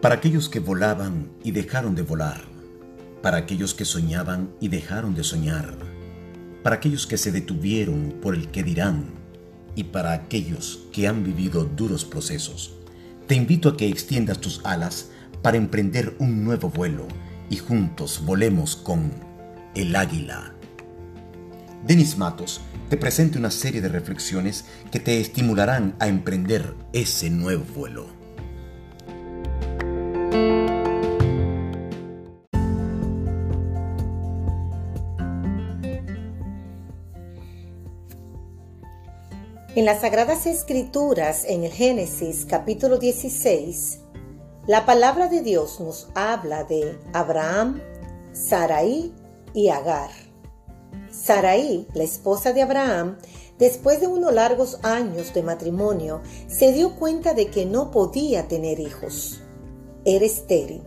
Para aquellos que volaban y dejaron de volar, para aquellos que soñaban y dejaron de soñar, para aquellos que se detuvieron por el que dirán y para aquellos que han vivido duros procesos, te invito a que extiendas tus alas para emprender un nuevo vuelo y juntos volemos con el águila. Denis Matos te presenta una serie de reflexiones que te estimularán a emprender ese nuevo vuelo. En las Sagradas Escrituras, en el Génesis capítulo 16, la palabra de Dios nos habla de Abraham, Sarai y Agar. Sarai, la esposa de Abraham, después de unos largos años de matrimonio, se dio cuenta de que no podía tener hijos. Era estéril.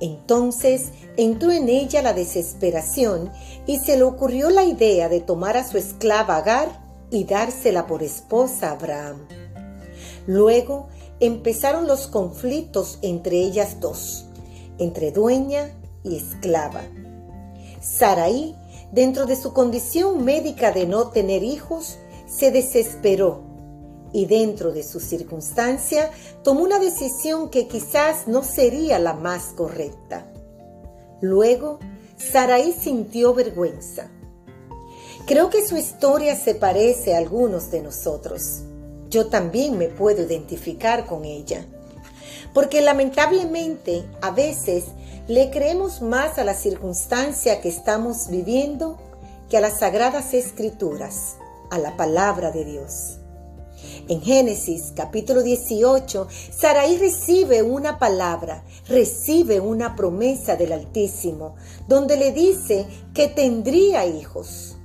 Entonces entró en ella la desesperación y se le ocurrió la idea de tomar a su esclava Agar y dársela por esposa a Abraham. Luego empezaron los conflictos entre ellas dos, entre dueña y esclava. Saraí, dentro de su condición médica de no tener hijos, se desesperó y dentro de su circunstancia tomó una decisión que quizás no sería la más correcta. Luego, Saraí sintió vergüenza Creo que su historia se parece a algunos de nosotros. Yo también me puedo identificar con ella. Porque lamentablemente a veces le creemos más a la circunstancia que estamos viviendo que a las sagradas escrituras, a la palabra de Dios. En Génesis capítulo 18, Saraí recibe una palabra, recibe una promesa del Altísimo, donde le dice que tendría hijos.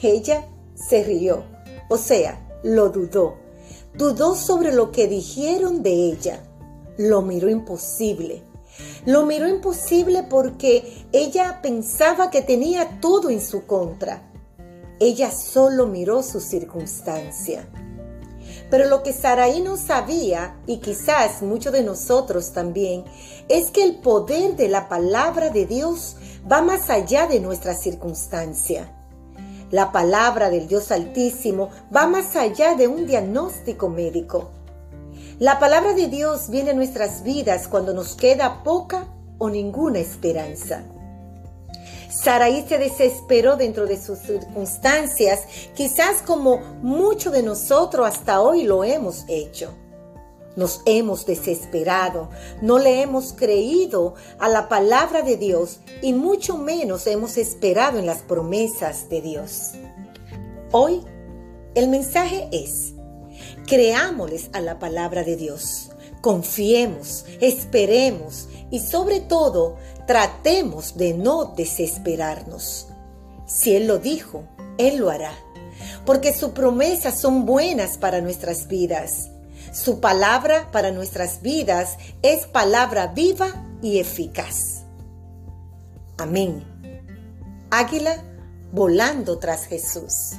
Ella se rió, o sea, lo dudó. Dudó sobre lo que dijeron de ella. Lo miró imposible. Lo miró imposible porque ella pensaba que tenía todo en su contra. Ella solo miró su circunstancia. Pero lo que Saraí no sabía, y quizás muchos de nosotros también, es que el poder de la palabra de Dios va más allá de nuestra circunstancia. La palabra del Dios Altísimo va más allá de un diagnóstico médico. La palabra de Dios viene a nuestras vidas cuando nos queda poca o ninguna esperanza. Saraí se desesperó dentro de sus circunstancias, quizás como muchos de nosotros hasta hoy lo hemos hecho. Nos hemos desesperado, no le hemos creído a la palabra de Dios y mucho menos hemos esperado en las promesas de Dios. Hoy el mensaje es, creámosles a la palabra de Dios, confiemos, esperemos y sobre todo tratemos de no desesperarnos. Si Él lo dijo, Él lo hará, porque sus promesas son buenas para nuestras vidas su palabra para nuestras vidas es palabra viva y eficaz. Amén. Águila volando tras Jesús.